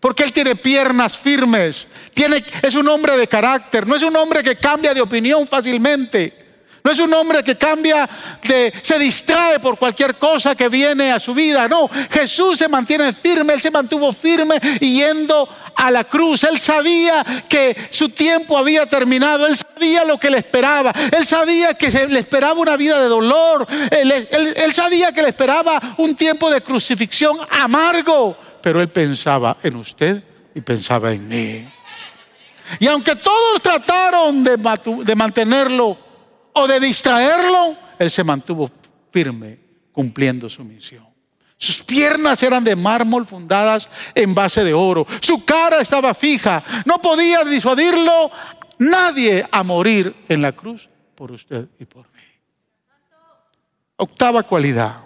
porque él tiene piernas firmes. Tiene, es un hombre de carácter, no es un hombre que cambia de opinión fácilmente. No es un hombre que cambia de, se distrae por cualquier cosa que viene a su vida. No, Jesús se mantiene firme, él se mantuvo firme yendo a la cruz. Él sabía que su tiempo había terminado, él sabía lo que le esperaba, él sabía que le esperaba una vida de dolor, él sabía que le esperaba un tiempo de crucifixión amargo, pero él pensaba en usted y pensaba en mí. Y aunque todos trataron de, mantenerlo o de distraerlo, él se mantuvo firme cumpliendo su misión. Sus piernas eran de mármol fundadas en base de oro. Su cara estaba fija. No podía disuadirlo nadie a morir en la cruz por usted y por mí. Octava cualidad.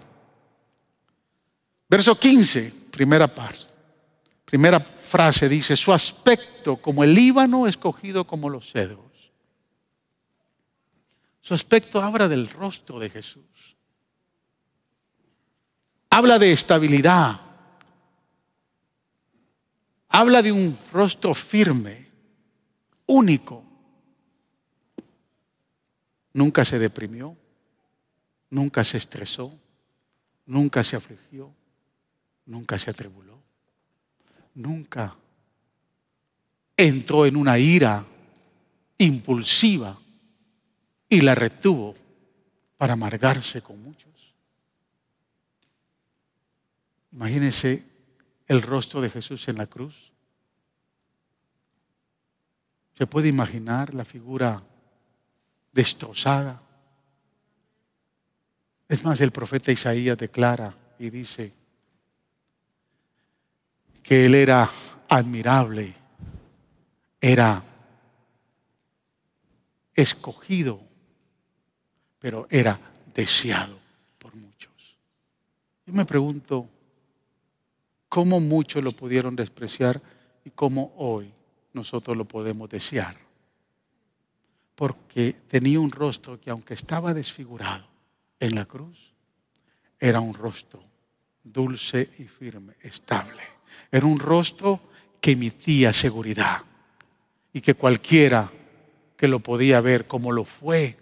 Verso 15, primera parte. Primera frase dice, su aspecto como el Líbano escogido como los cedros. Su aspecto habla del rostro de Jesús. Habla de estabilidad. Habla de un rostro firme, único. Nunca se deprimió, nunca se estresó, nunca se afligió, nunca se atribuló nunca entró en una ira impulsiva y la retuvo para amargarse con muchos. Imagínense el rostro de Jesús en la cruz. Se puede imaginar la figura destrozada. Es más, el profeta Isaías declara y dice, que él era admirable, era escogido, pero era deseado por muchos. Yo me pregunto, ¿cómo muchos lo pudieron despreciar y cómo hoy nosotros lo podemos desear? Porque tenía un rostro que aunque estaba desfigurado en la cruz, era un rostro dulce y firme, estable. Era un rostro que emitía seguridad y que cualquiera que lo podía ver como lo fue,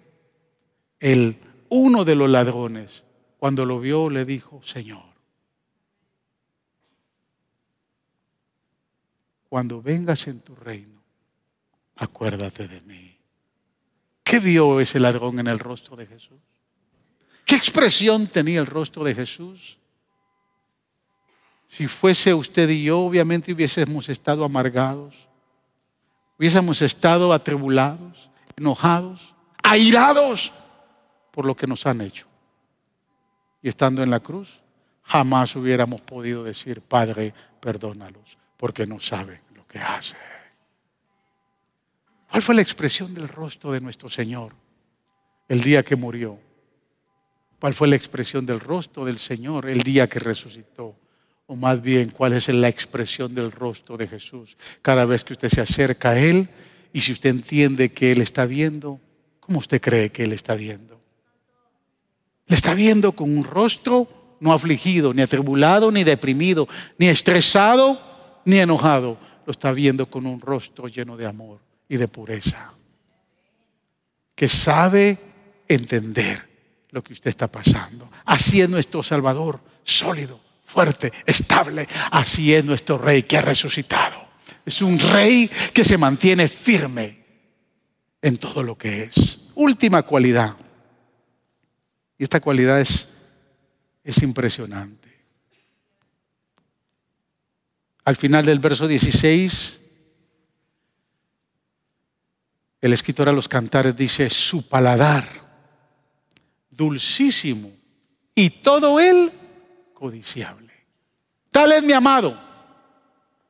el uno de los ladrones, cuando lo vio le dijo, Señor, cuando vengas en tu reino, acuérdate de mí. ¿Qué vio ese ladrón en el rostro de Jesús? ¿Qué expresión tenía el rostro de Jesús? Si fuese usted y yo, obviamente hubiésemos estado amargados, hubiésemos estado atribulados, enojados, airados por lo que nos han hecho. Y estando en la cruz, jamás hubiéramos podido decir, Padre, perdónalos, porque no saben lo que hacen. ¿Cuál fue la expresión del rostro de nuestro Señor el día que murió? ¿Cuál fue la expresión del rostro del Señor el día que resucitó? o más bien cuál es la expresión del rostro de Jesús. Cada vez que usted se acerca a Él y si usted entiende que Él está viendo, ¿cómo usted cree que Él está viendo? Le está viendo con un rostro no afligido, ni atribulado, ni deprimido, ni estresado, ni enojado. Lo está viendo con un rostro lleno de amor y de pureza. Que sabe entender lo que usted está pasando. Así es nuestro Salvador, sólido, fuerte, estable. Así es nuestro rey que ha resucitado. Es un rey que se mantiene firme en todo lo que es. Última cualidad. Y esta cualidad es, es impresionante. Al final del verso 16, el escritor a los cantares dice, su paladar, dulcísimo, y todo él codiciable. Tal es mi amado,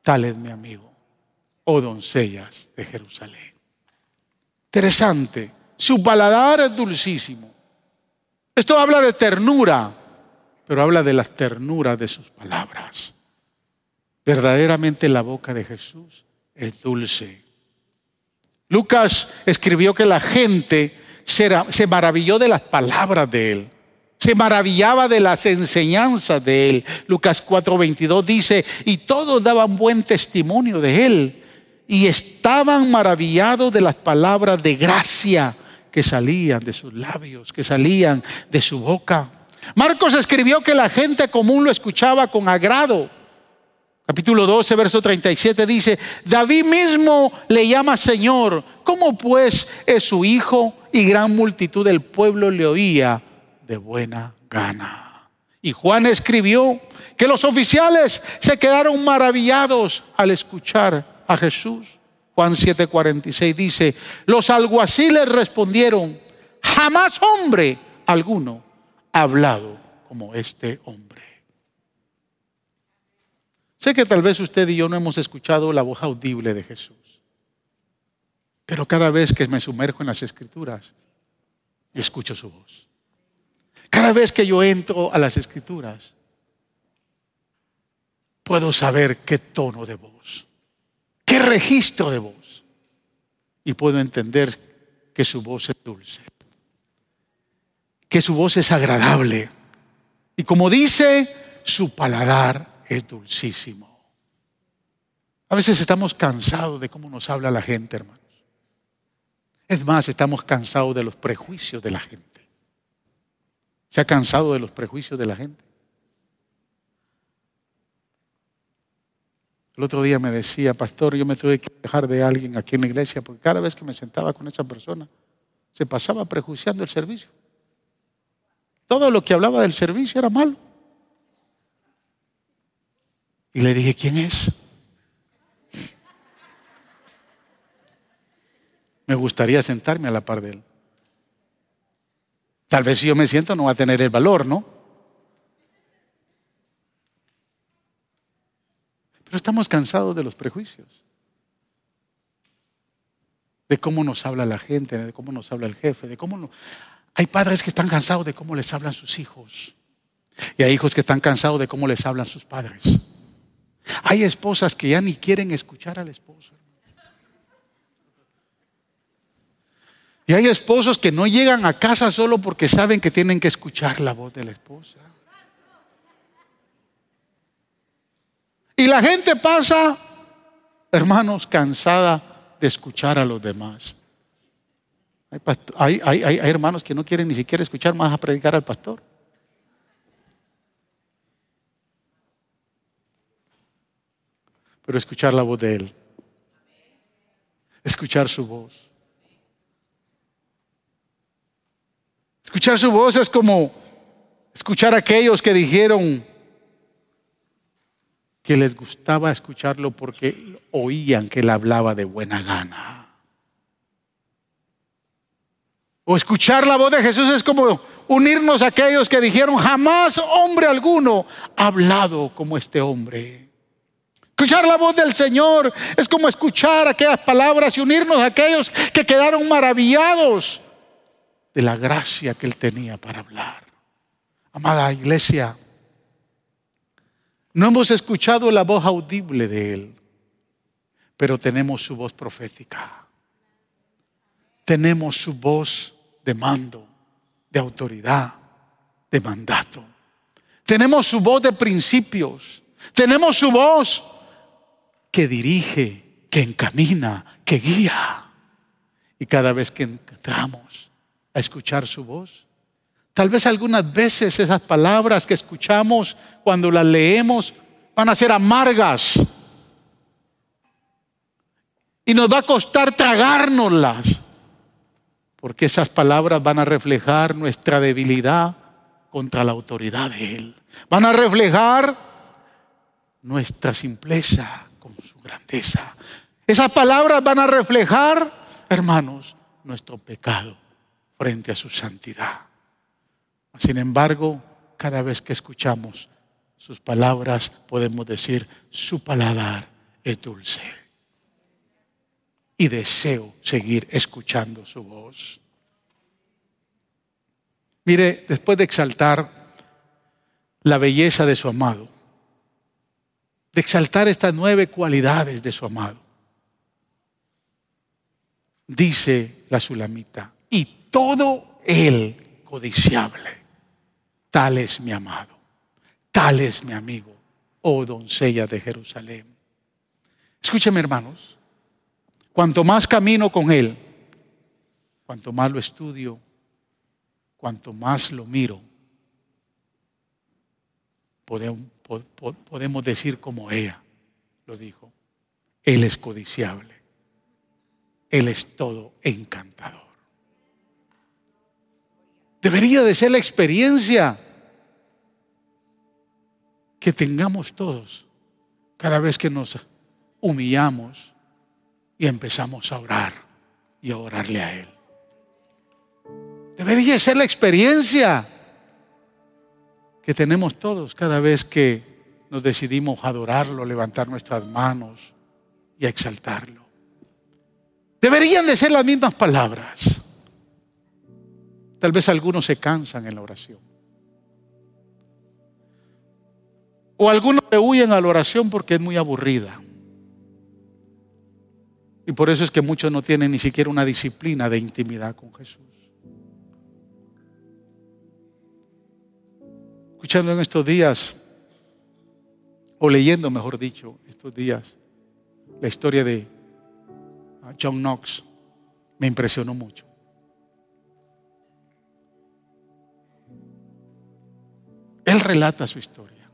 tal es mi amigo, oh doncellas de Jerusalén. Interesante, su paladar es dulcísimo. Esto habla de ternura, pero habla de las ternuras de sus palabras. Verdaderamente la boca de Jesús es dulce. Lucas escribió que la gente se maravilló de las palabras de él. Se maravillaba de las enseñanzas de él. Lucas 4:22 dice, y todos daban buen testimonio de él y estaban maravillados de las palabras de gracia que salían de sus labios, que salían de su boca. Marcos escribió que la gente común lo escuchaba con agrado. Capítulo 12, verso 37 dice, David mismo le llama Señor. ¿Cómo pues es su hijo? Y gran multitud del pueblo le oía de buena gana. Y Juan escribió que los oficiales se quedaron maravillados al escuchar a Jesús. Juan 7:46 dice, los alguaciles respondieron, jamás hombre alguno ha hablado como este hombre. Sé que tal vez usted y yo no hemos escuchado la voz audible de Jesús, pero cada vez que me sumerjo en las escrituras, yo escucho su voz. Cada vez que yo entro a las escrituras, puedo saber qué tono de voz, qué registro de voz. Y puedo entender que su voz es dulce, que su voz es agradable. Y como dice, su paladar es dulcísimo. A veces estamos cansados de cómo nos habla la gente, hermanos. Es más, estamos cansados de los prejuicios de la gente. ¿Se ha cansado de los prejuicios de la gente? El otro día me decía, pastor, yo me tuve que dejar de alguien aquí en la iglesia porque cada vez que me sentaba con esa persona se pasaba prejuiciando el servicio. Todo lo que hablaba del servicio era malo. Y le dije, ¿quién es? Me gustaría sentarme a la par de él. Tal vez si yo me siento no va a tener el valor, ¿no? Pero estamos cansados de los prejuicios. De cómo nos habla la gente, de cómo nos habla el jefe, de cómo no... Hay padres que están cansados de cómo les hablan sus hijos. Y hay hijos que están cansados de cómo les hablan sus padres. Hay esposas que ya ni quieren escuchar al esposo. Y hay esposos que no llegan a casa solo porque saben que tienen que escuchar la voz de la esposa. Y la gente pasa, hermanos, cansada de escuchar a los demás. Hay, hay, hermanos que no quieren ni siquiera escuchar más a predicar al pastor. Pero escuchar la voz de Él. Escuchar su voz. Escuchar su voz es como escuchar a aquellos que dijeron, que les gustaba escucharlo porque oían que él hablaba de buena gana. O escuchar la voz de Jesús es como unirnos a aquellos que dijeron, jamás hombre alguno ha hablado como este hombre. Escuchar la voz del Señor es como escuchar aquellas palabras y unirnos a aquellos que quedaron maravillados de la gracia que Él tenía para hablar. Amada iglesia, no hemos escuchado la voz audible de Él, pero tenemos su voz profética. Tenemos su voz de mando, de autoridad, de mandato. Tenemos su voz de principios. Tenemos su voz que dirige, que encamina, que guía. Y cada vez que entramos a escuchar su voz, Tal vez algunas veces esas palabras que escuchamos cuando las leemos van a ser amargas. Y nos va a costar tragárnoslas. Porque esas palabras van a reflejar nuestra debilidad contra la autoridad de Él. Van a reflejar nuestra simpleza grandeza. Esas palabras van a reflejar, hermanos, nuestro pecado frente a su santidad. Sin embargo, cada vez que escuchamos sus palabras, podemos decir, su paladar es dulce. Y deseo seguir escuchando su voz. Mire, después de exaltar la belleza de su amado, de exaltar estas nueve cualidades de su amado, dice la sulamita, y todo él codiciable Tal es mi amado, tal es mi amigo, oh doncella de Jerusalén. Escúcheme hermanos, cuanto más camino con Él, cuanto más lo estudio, cuanto más lo miro, podemos, decir como ella lo dijo, Él es codiciable, Él es todo encantador. Debería de ser la experiencia que tengamos todos cada vez que nos humillamos y empezamos a orar y a orarle a Él. Debería ser la experiencia que tenemos todos cada vez que nos decidimos adorarlo, levantar nuestras manos y a exaltarlo. Deberían de ser las mismas palabras. Tal vez algunos se cansan en la oración. O algunos le huyen a la oración porque es muy aburrida. Y por eso es que muchos no tienen ni siquiera una disciplina de intimidad con Jesús. Escuchando en estos días, o leyendo, mejor dicho, estos días, la historia de John Knox, me impresionó mucho. Él relata su historia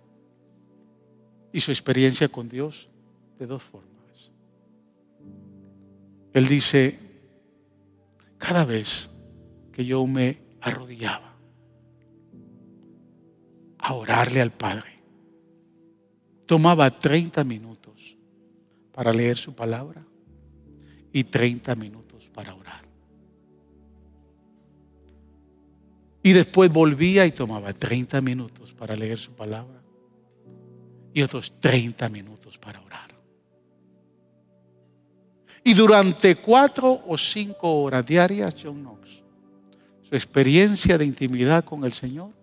y su experiencia con Dios de dos formas. Él dice, cada vez que yo me arrodillaba a orarle al Padre, tomaba 30 minutos para leer su palabra y 30 minutos para orar. Y después volvía y tomaba 30 minutos para leer su palabra y otros 30 minutos para orar. Y durante cuatro o cinco horas diarias, John Knox, su experiencia de intimidad con el Señor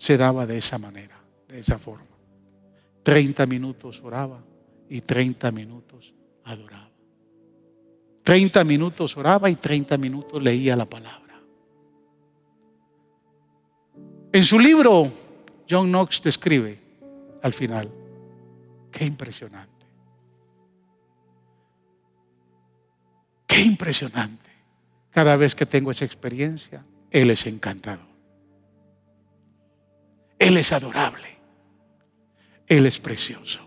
se daba de esa manera, de esa forma. 30 minutos oraba y 30 minutos adoraba. 30 minutos oraba y 30 minutos leía la palabra. En su libro, John Knox describe al final, qué impresionante. Qué impresionante. Cada vez que tengo esa experiencia, Él es encantador. Él es adorable. Él es precioso.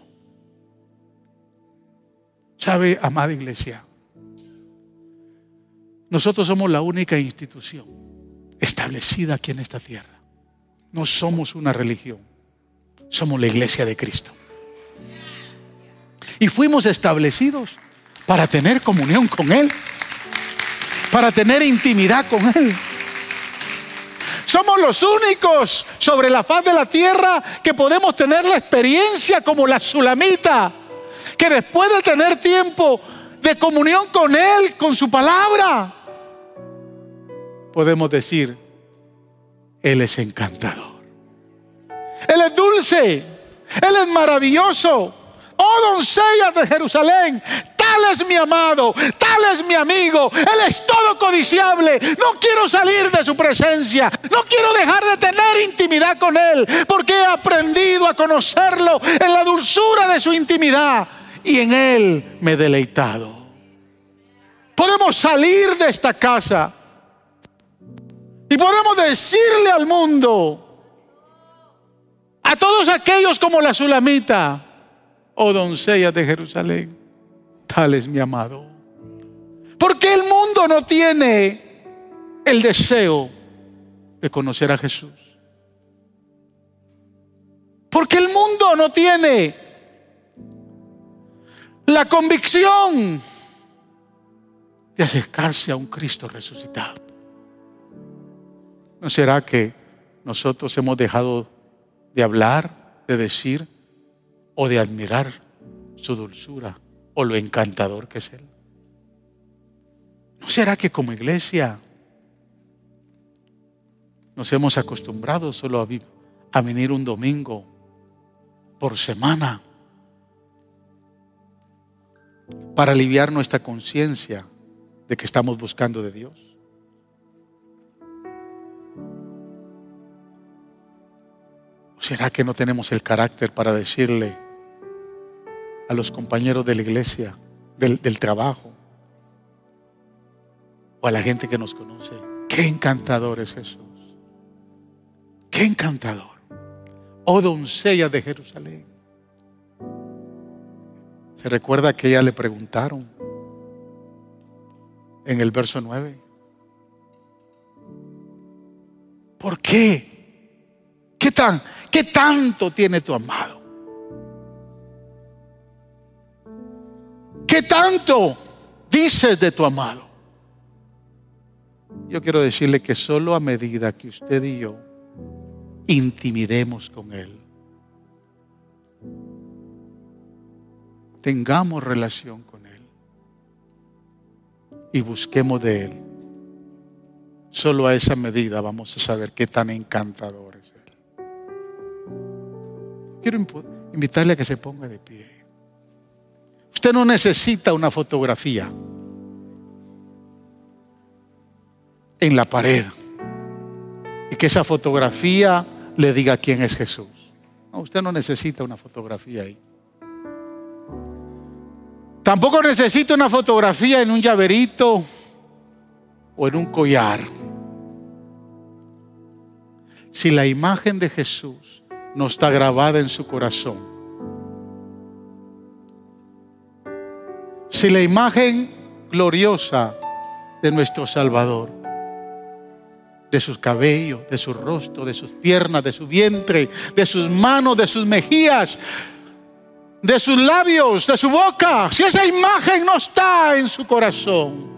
¿Sabe, amada iglesia? Nosotros somos la única institución establecida aquí en esta tierra. No somos una religión, somos la iglesia de Cristo. Y fuimos establecidos para tener comunión con Él, para tener intimidad con Él. Somos los únicos sobre la faz de la tierra que podemos tener la experiencia como la sulamita, que después de tener tiempo de comunión con Él, con su palabra, podemos decir, Él es encantador. Él es dulce, Él es maravilloso. Oh doncellas de Jerusalén, tal es mi amado, tal es mi amigo, Él es todo codiciable. No quiero salir de su presencia, no quiero dejar de tener intimidad con Él, porque he aprendido a conocerlo en la dulzura de su intimidad y en Él me he deleitado. Podemos salir de esta casa y podemos decirle al mundo, a todos aquellos como la Sulamita, oh doncella de Jerusalén, mi amado. Porque el mundo no tiene el deseo de conocer a Jesús. Porque el mundo no tiene la convicción de acercarse a un Cristo resucitado. ¿No será que nosotros hemos dejado de hablar, de decir o de admirar su dulzura o lo encantador que es Él. ¿No será que como iglesia nos hemos acostumbrado solo a, a venir un domingo por semana para aliviar nuestra conciencia de que estamos buscando de Dios? ¿O será que no tenemos el carácter para decirle, a los compañeros de la iglesia, del, trabajo, o a la gente que nos conoce, qué encantador es Jesús. Qué encantador. Oh doncella de Jerusalén. Se recuerda que ella le preguntaron en el verso 9. ¿Por qué? ¿Qué, tan, ¿Qué tanto tiene tu amado? ¿Qué tanto dices de tu amado? Yo quiero decirle que solo a medida que usted y yo intimidemos con Él, tengamos relación con Él y busquemos de Él, solo a esa medida vamos a saber qué tan encantador es Él. Quiero invitarle a que se ponga de pie. Usted no necesita una fotografía en la pared y que esa fotografía le diga quién es Jesús. No, usted no necesita una fotografía ahí. Tampoco necesita una fotografía en un llaverito o en un collar. Si la imagen de Jesús no está grabada en su corazón, si la imagen gloriosa de nuestro Salvador, de sus cabellos, de su rostro, de sus piernas, de su vientre, de sus manos, de sus mejillas, de sus labios, de su boca, si esa imagen no está en su corazón,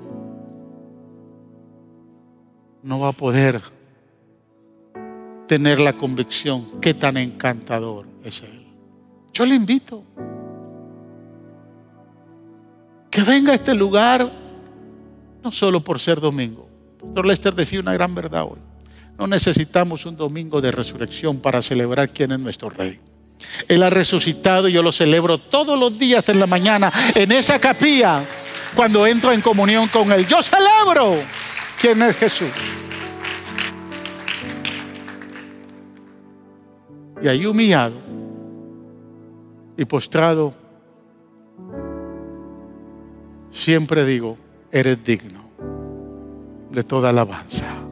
no va a poder tener la convicción qué tan encantador es Él. Yo le invito que venga a este lugar, no solo por ser domingo. Pastor Lester decía una gran verdad hoy. No necesitamos un domingo de resurrección para celebrar quién es nuestro rey. Él ha resucitado y yo lo celebro todos los días en la mañana en esa capilla cuando entro en comunión con Él. Yo celebro quién es Jesús. Y ahí humillado y postrado siempre digo, eres digno de toda alabanza.